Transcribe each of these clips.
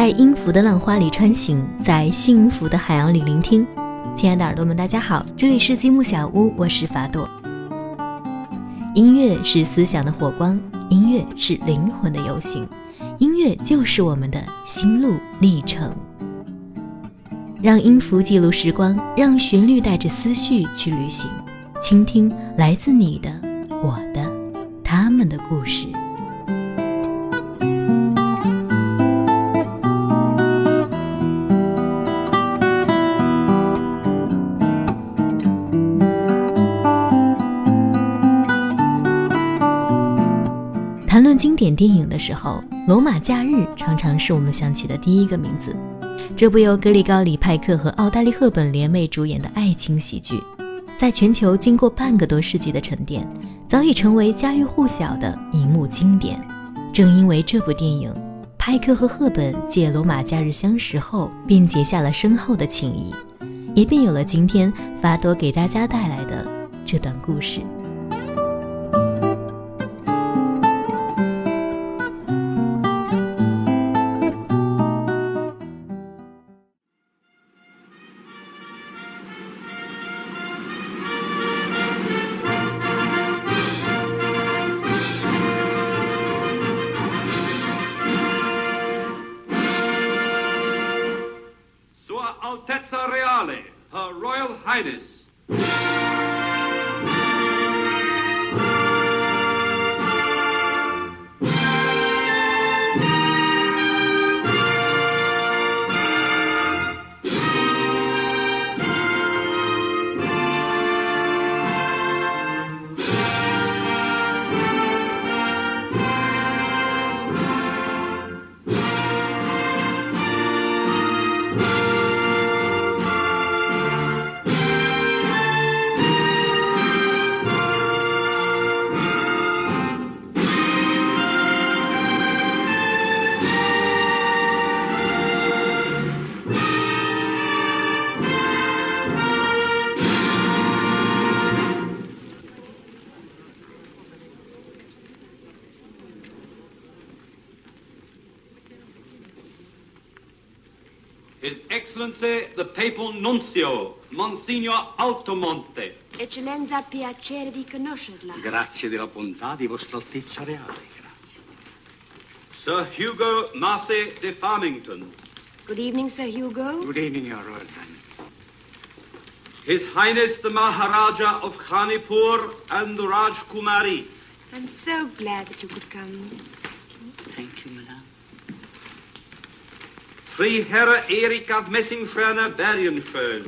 在音符的浪花里穿行，在幸福的海洋里聆听。亲爱的耳朵们，大家好，这里是积木小屋，我是法朵。音乐是思想的火光，音乐是灵魂的游行，音乐就是我们的心路历程。让音符记录时光，让旋律带着思绪去旅行，倾听来自你的、我的、他们的故事。电影的时候，《罗马假日》常常是我们想起的第一个名字。这部由格里高里·派克和奥黛丽·赫本联袂主演的爱情喜剧，在全球经过半个多世纪的沉淀，早已成为家喻户晓的荧幕经典。正因为这部电影，派克和赫本借《罗马假日》相识后，便结下了深厚的情谊，也便有了今天法多给大家带来的这段故事。His Excellency the Papal Nuncio, Monsignor Altomonte. Eccellenza, piacere di conoscerla. Grazie della bontà di Vostra Altezza Reale, grazie. Sir Hugo Massey de Farmington. Good evening, Sir Hugo. Good evening, Your Royal Highness. His Highness the Maharaja of Khanipur and the Raj Kumari. I'm so glad that you could come. Thank you, Madame. Freiherr Erik of Messingferner Bergenföll.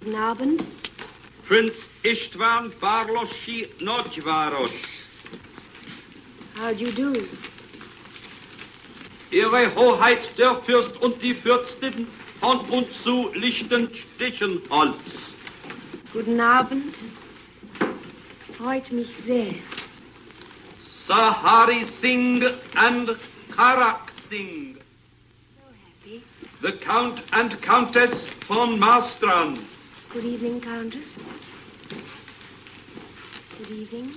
Guten Abend. Prince Istvan Barloschi Nojvaros. How do you do? Ihre Hoheit der Fürst und die Fürstin von und zu Lichtenstichenholz. Guten Abend. Freut mich sehr. Sahari Singh and Karak Singh. The Count and Countess von Marstrand. Good evening, Countess. Good evening.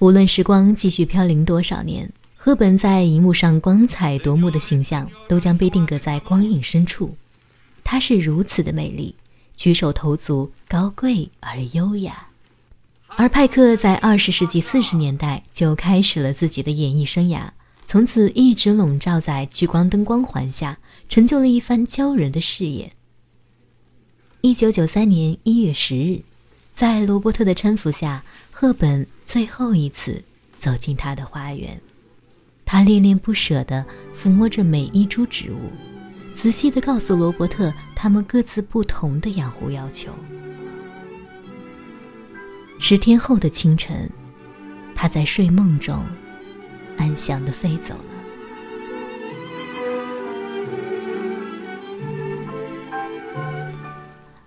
无论时光继续飘零多少年，赫本在荧幕上光彩夺目的形象都将被定格在光影深处。她是如此的美丽，举手投足高贵而优雅。而派克在二十世纪四十年代就开始了自己的演艺生涯，从此一直笼罩在聚光灯光环下，成就了一番骄人的事业。一九九三年一月十日，在罗伯特的搀扶下，赫本最后一次走进他的花园。他恋恋不舍地抚摸着每一株植物，仔细地告诉罗伯特他们各自不同的养护要求。十天后的清晨，他在睡梦中安详的飞走了。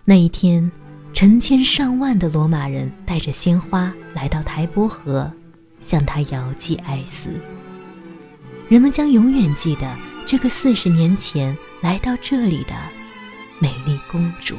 那一天，成千上万的罗马人带着鲜花来到台伯河，向他遥寄哀思。人们将永远记得这个四十年前来到这里的美丽公主。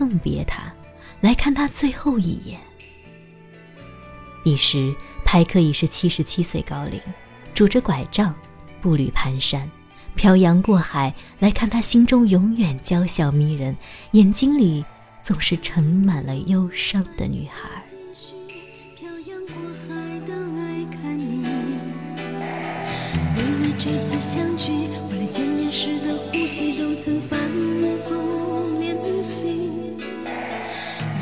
送别他，来看他最后一眼。彼时，派克已是七十七岁高龄，拄着拐杖，步履蹒跚，漂洋过海来看他心中永远娇小迷人、眼睛里总是盛满了忧伤的女孩。为了这次相聚，我连见面时的呼吸都曾反复练习，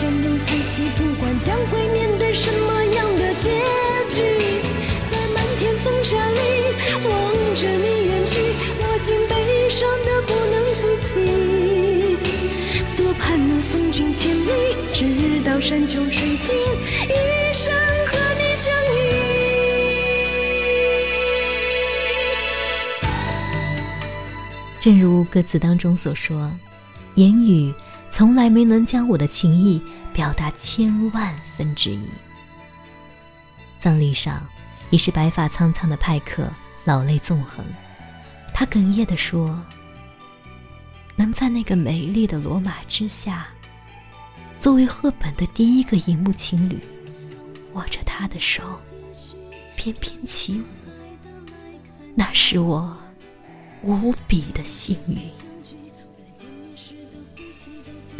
也曾相拥叹息，不管将会面对什么样的结局，在漫天风沙里望着你远去，我竟悲伤的不能自己。多盼能送君千里，直到山穷水尽，一生和你相依。正如歌词当中所说，言语从来没能将我的情意表达千万分之一。葬礼上，已是白发苍苍的派克老泪纵横，他哽咽地说：“能在那个美丽的罗马之下，作为赫本的第一个荧幕情侣，握着她的手，翩翩起舞，那是我。”无比的幸运。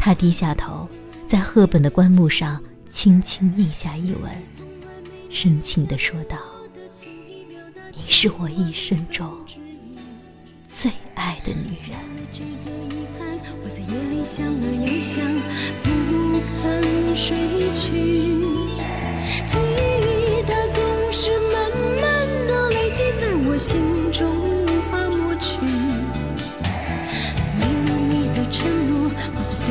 他低下头，在赫本的棺木上轻轻印下一吻，深情地说道：“你是我一生中最爱的女人。”这个遗憾，我在夜里想了又想，不肯睡去。记忆它总是慢慢的累积在我心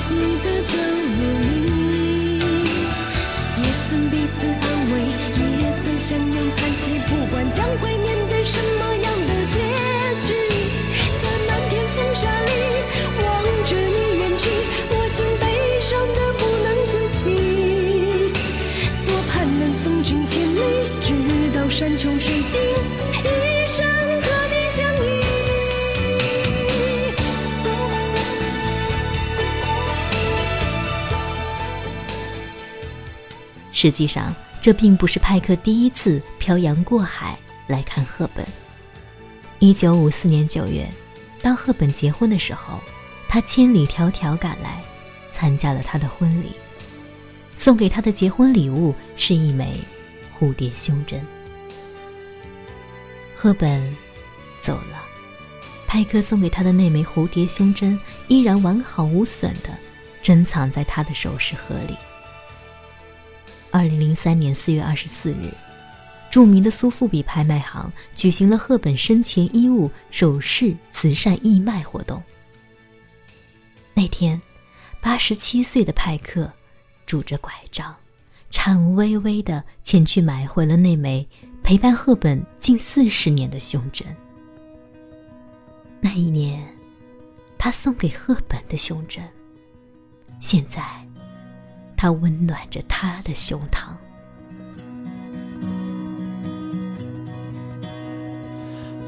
悉的角落里，也曾彼此安慰，也曾相拥叹息。不管将会面实际上，这并不是派克第一次漂洋过海来看赫本。一九五四年九月，当赫本结婚的时候，他千里迢迢赶来，参加了她的婚礼。送给她的结婚礼物是一枚蝴蝶胸针。赫本走了，派克送给她的那枚蝴蝶胸针依然完好无损的珍藏在他的首饰盒里。二零零三年四月二十四日，著名的苏富比拍卖行举行了赫本生前衣物首饰慈善义卖活动。那天，八十七岁的派克拄着拐杖，颤巍巍地前去买回了那枚陪伴赫本近四十年的胸针。那一年，他送给赫本的胸针，现在，它温暖着他的胸膛。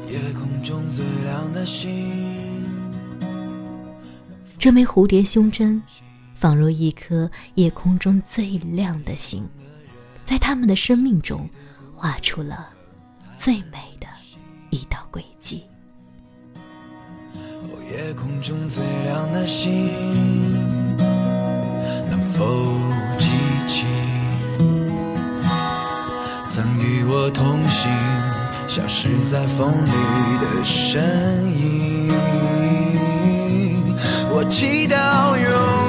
夜空中最亮的星，这枚蝴蝶胸针，仿若一颗夜空中最亮的星，在他们的生命中，画出了最美的一道轨迹。哦，夜空中最亮的星，能否记起曾与我同行，消失在风里的身影？我祈祷有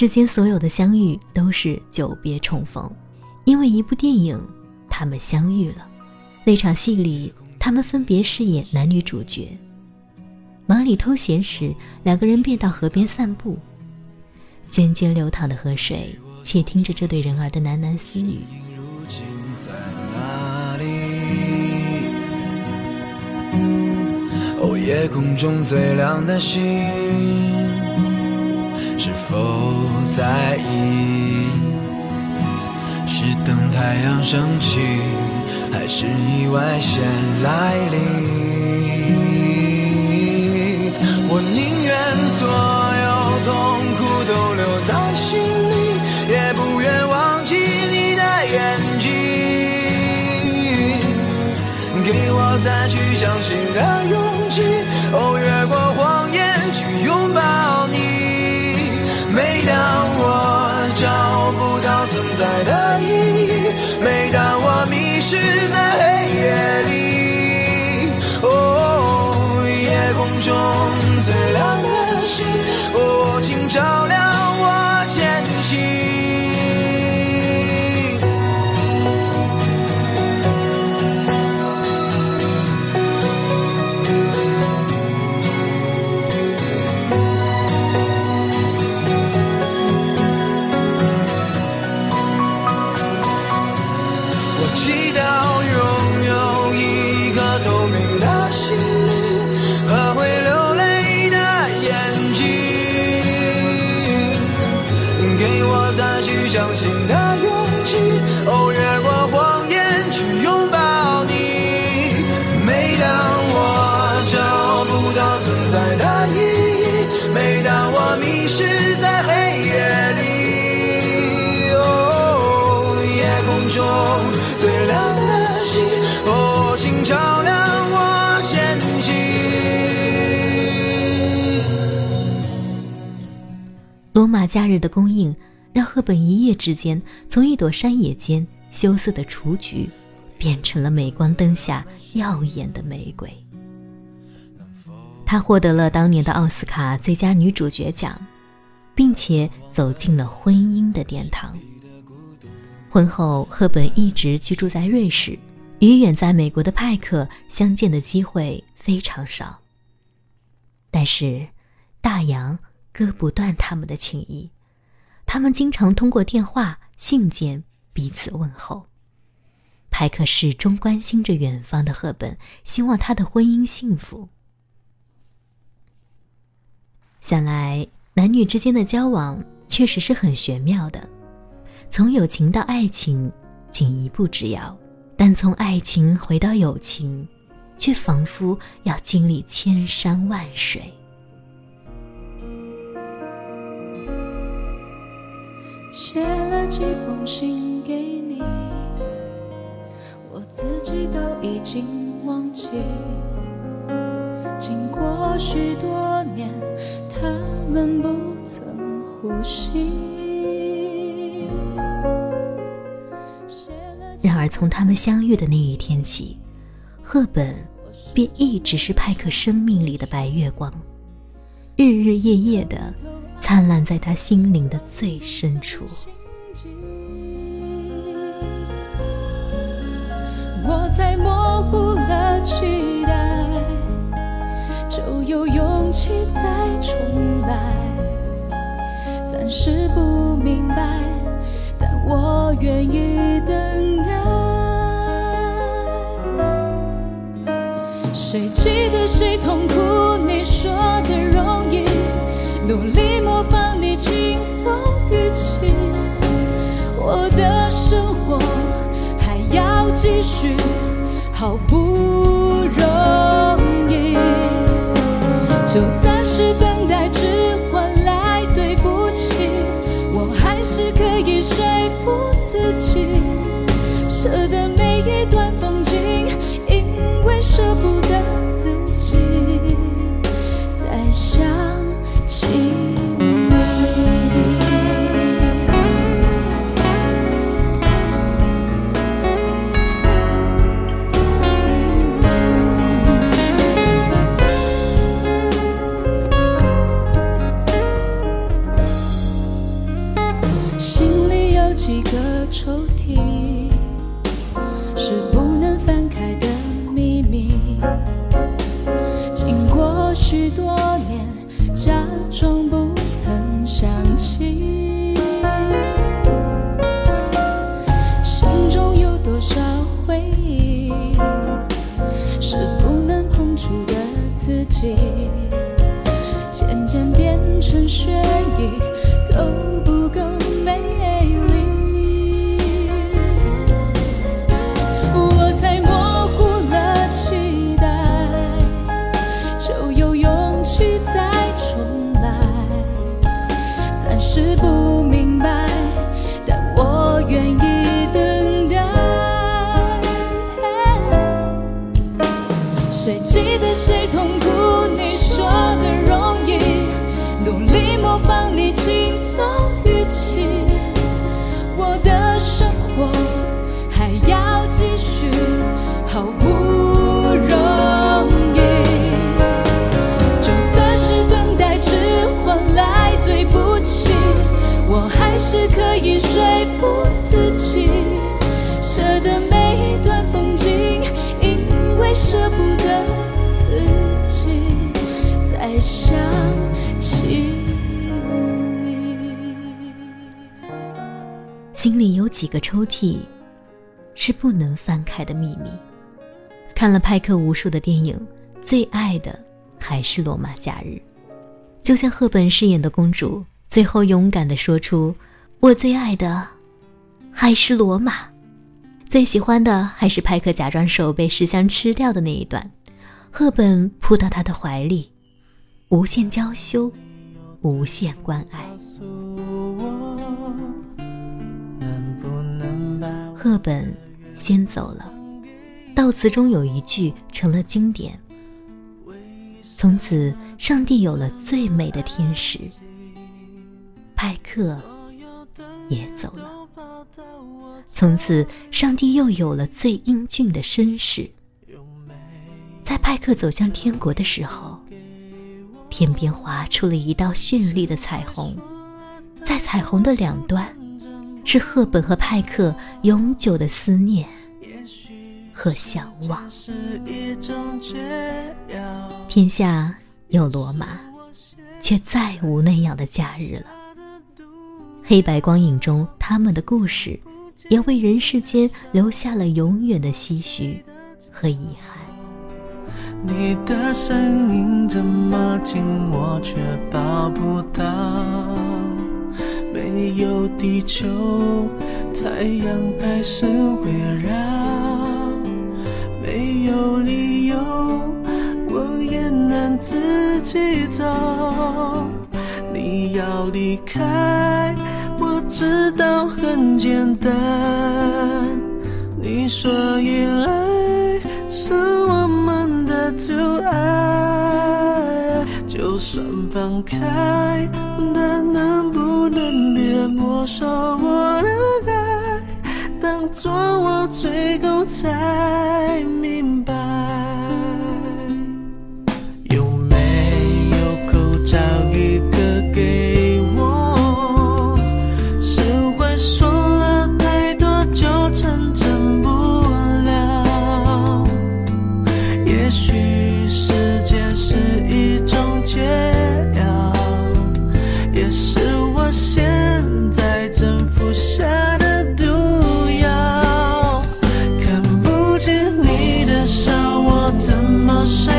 世间所有的相遇都是久别重逢，因为一部电影，他们相遇了。那场戏里，他们分别饰演男女主角。忙里偷闲时，两个人便到河边散步，涓涓流淌的河水，窃听着这对人儿的喃喃私语。哦，夜空中最亮的星，是否在意？是等太阳升起，还是意外先来临？日的供应，让赫本一夜之间从一朵山野间羞涩的雏菊，变成了镁光灯下耀眼的玫瑰。她获得了当年的奥斯卡最佳女主角奖，并且走进了婚姻的殿堂。婚后，赫本一直居住在瑞士，与远在美国的派克相见的机会非常少。但是，大洋割不断他们的情谊，他们经常通过电话、信件彼此问候。派克始终关心着远方的赫本，希望他的婚姻幸福。想来，男女之间的交往确实是很玄妙的，从友情到爱情，仅一步之遥；但从爱情回到友情，却仿佛要经历千山万水。写了几封信给你，我自己都已经忘记。经过许多年，他们不曾呼吸。然而，从他们相遇的那一天起，赫本便一直是派克生命里的白月光，日日夜夜的灿烂在他心灵的最深处。我在模糊了期待，就有勇气再重来。暂时不明白，但我愿意等待。谁记得谁痛苦？你说的容，努力模仿你轻松语气。我的生活还要继续，好不容易。就算是谁痛苦？你说的容易，努力模仿你轻松语气。我的生活还要继续，好不容易。就算是等待只换来对不起，我还是可以说服自己，舍得每一段风景，因为舍不得心里有几个抽屉是不能翻开的秘密。看了派克无数的电影，最爱的还是《罗马假日》。就像赫本饰演的公主，最后勇敢地说出：“我最爱的还是罗马。”最喜欢的还是派克假装手被石像吃掉的那一段，赫本扑到他的怀里，无限娇羞，无限关爱。赫本先走了，悼词中有一句成了经典：“从此，上帝有了最美的天使。”派克也走了。从此，上帝又有了最英俊的绅士。在派克走向天国的时候，天边划出了一道绚丽的彩虹，在彩虹的两端，是赫本和派克永久的思念和向往。天下有罗马，却再无那样的假日了。黑白光影中，他们的故事，也为人世间留下了永远的唏嘘和遗憾。你的声音这么近，我却抱不到。没有地球，太阳还是围绕。没有理由，我也能自己走。你要离开，我知道很简单。你说依赖是我们的阻碍，就算放开，但能不能别没收我的爱？当作我最后才明白。怎么睡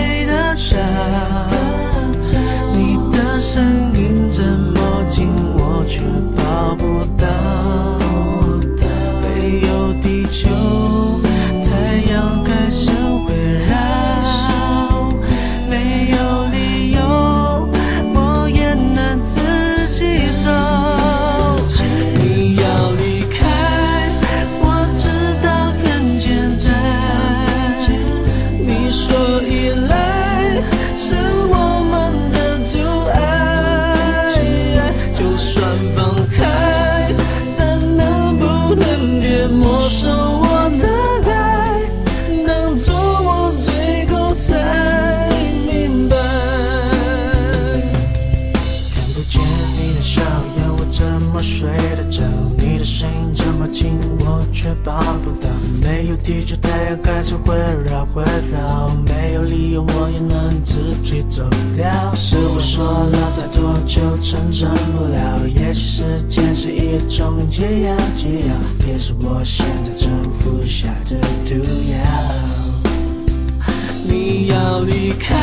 笑，要我怎么睡得着？你的声音这么近，我却抱不到。没有地球，太阳开始会绕会绕。没有理由，我也能自己走掉。是我说了太多就成真不了。也许时间是一种解药，解药也是我现在正服下的毒药。你要离开，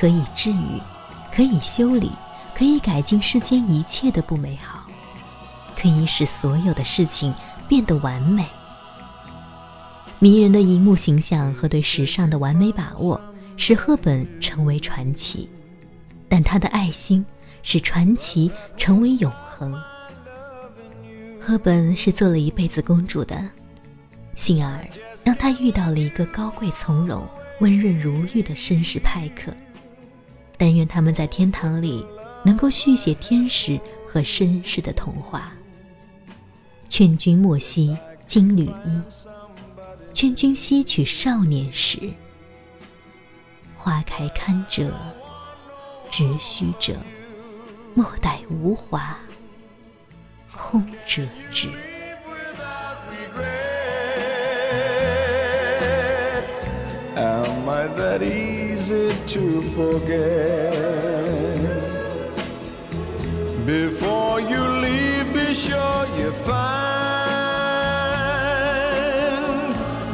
可以治愈，可以修理，可以改进世间一切的不美好，可以使所有的事情变得完美。迷人的荧幕形象和对时尚的完美把握，使赫本成为传奇，但她的爱心使传奇成为永恒。赫本是做了一辈子公主的，幸而让她遇到了一个高贵从容、温润如玉的绅士派克。但愿他们在天堂里能够续写天使和绅士的童话。劝君莫惜金缕衣，劝君惜取少年时。花开堪折直须折，莫待无华空折枝。Easy to forget? Before you leave, be sure you find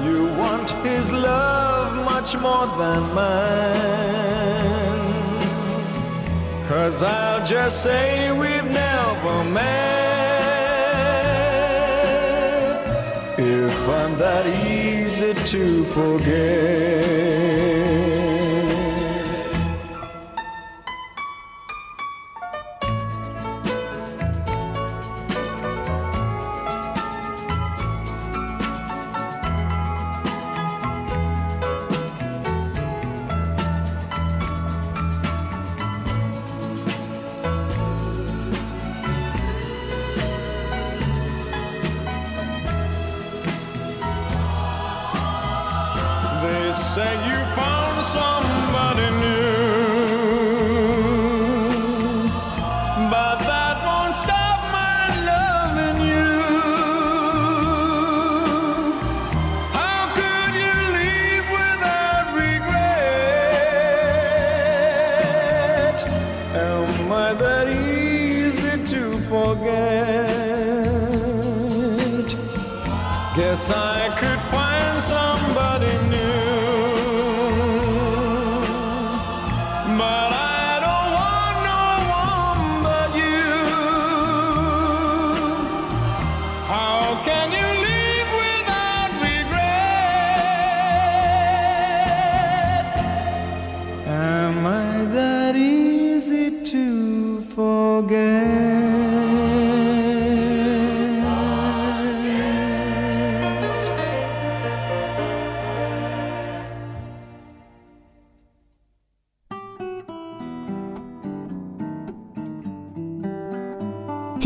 you want his love much more than mine. Cause I'll just say we've never met if I'm that easy to forget. Am I that easy to forget. Guess I could find some.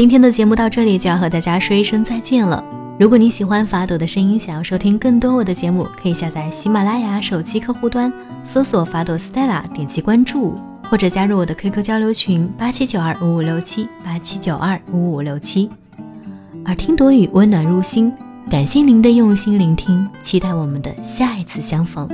今天的节目到这里就要和大家说一声再见了。如果你喜欢法朵的声音，想要收听更多我的节目，可以下载喜马拉雅手机客户端，搜索法朵 Stella，点击关注，或者加入我的 QQ 交流群八七九二五五六七八七九二五五六七。耳听朵语温暖入心，感谢您的用心聆听，期待我们的下一次相逢。